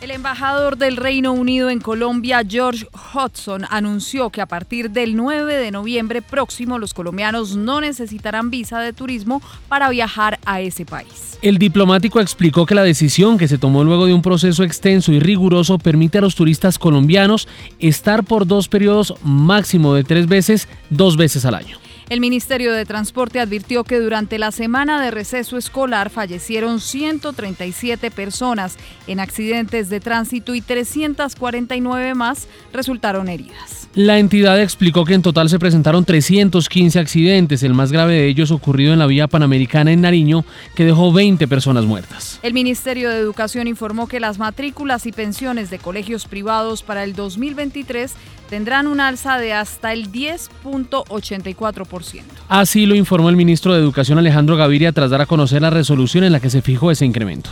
El embajador del Reino Unido en Colombia, George Hudson, anunció que a partir del 9 de noviembre próximo los colombianos no necesitarán visa de turismo para viajar a ese país. El diplomático explicó que la decisión que se tomó luego de un proceso extenso y riguroso permite a los turistas colombianos estar por dos periodos máximo de tres veces, dos veces al año. El Ministerio de Transporte advirtió que durante la semana de receso escolar fallecieron 137 personas en accidentes de tránsito y 349 más resultaron heridas. La entidad explicó que en total se presentaron 315 accidentes, el más grave de ellos ocurrido en la vía panamericana en Nariño, que dejó 20 personas muertas. El Ministerio de Educación informó que las matrículas y pensiones de colegios privados para el 2023 tendrán un alza de hasta el 10.84%. Así lo informó el ministro de Educación Alejandro Gaviria tras dar a conocer la resolución en la que se fijó ese incremento.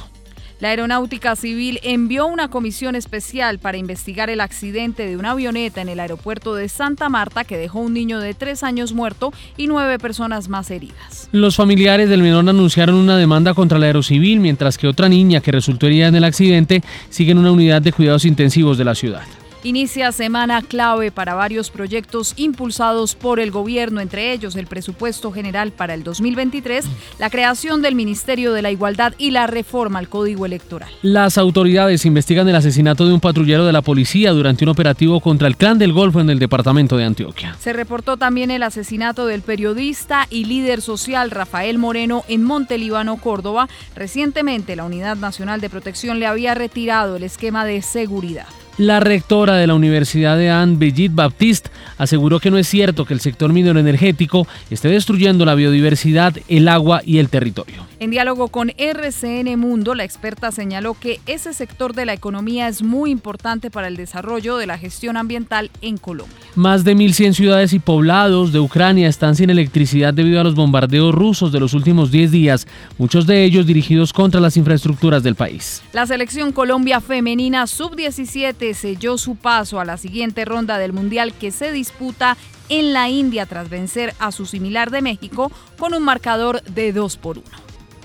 La Aeronáutica Civil envió una comisión especial para investigar el accidente de una avioneta en el aeropuerto de Santa Marta que dejó un niño de tres años muerto y nueve personas más heridas. Los familiares del menor anunciaron una demanda contra la Aerocivil, mientras que otra niña que resultó herida en el accidente sigue en una unidad de cuidados intensivos de la ciudad. Inicia semana clave para varios proyectos impulsados por el gobierno, entre ellos el presupuesto general para el 2023, la creación del Ministerio de la Igualdad y la reforma al Código Electoral. Las autoridades investigan el asesinato de un patrullero de la policía durante un operativo contra el Clan del Golfo en el departamento de Antioquia. Se reportó también el asesinato del periodista y líder social Rafael Moreno en Montelíbano, Córdoba. Recientemente la Unidad Nacional de Protección le había retirado el esquema de seguridad. La rectora de la Universidad de Anne, Brigitte Baptiste, aseguró que no es cierto que el sector minero energético esté destruyendo la biodiversidad, el agua y el territorio. En diálogo con RCN Mundo, la experta señaló que ese sector de la economía es muy importante para el desarrollo de la gestión ambiental en Colombia. Más de 1.100 ciudades y poblados de Ucrania están sin electricidad debido a los bombardeos rusos de los últimos 10 días, muchos de ellos dirigidos contra las infraestructuras del país. La selección Colombia femenina sub-17 selló su paso a la siguiente ronda del Mundial que se disputa en la India tras vencer a su similar de México con un marcador de 2 por 1.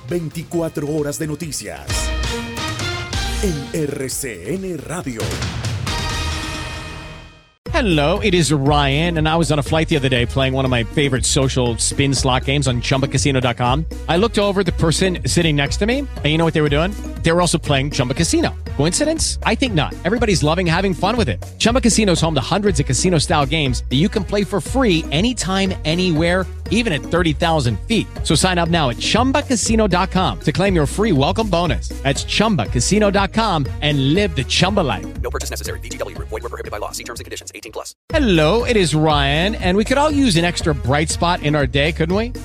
24 horas de noticias en RCN Radio. Hello, it is Ryan, and I was on a flight the other day playing one of my favorite social spin slot games on chumbacasino.com. I looked over the person sitting next to me, and you know what they were doing? They were also playing Chumba Casino. Coincidence? I think not. Everybody's loving having fun with it. Chumba Casino is home to hundreds of casino style games that you can play for free anytime, anywhere, even at 30,000 feet. So sign up now at chumbacasino.com to claim your free welcome bonus. That's chumbacasino.com and live the Chumba life. No purchase necessary. VGW Group. Void were prohibited by law. See terms and conditions. 18 plus. Hello, it is Ryan, and we could all use an extra bright spot in our day, couldn't we?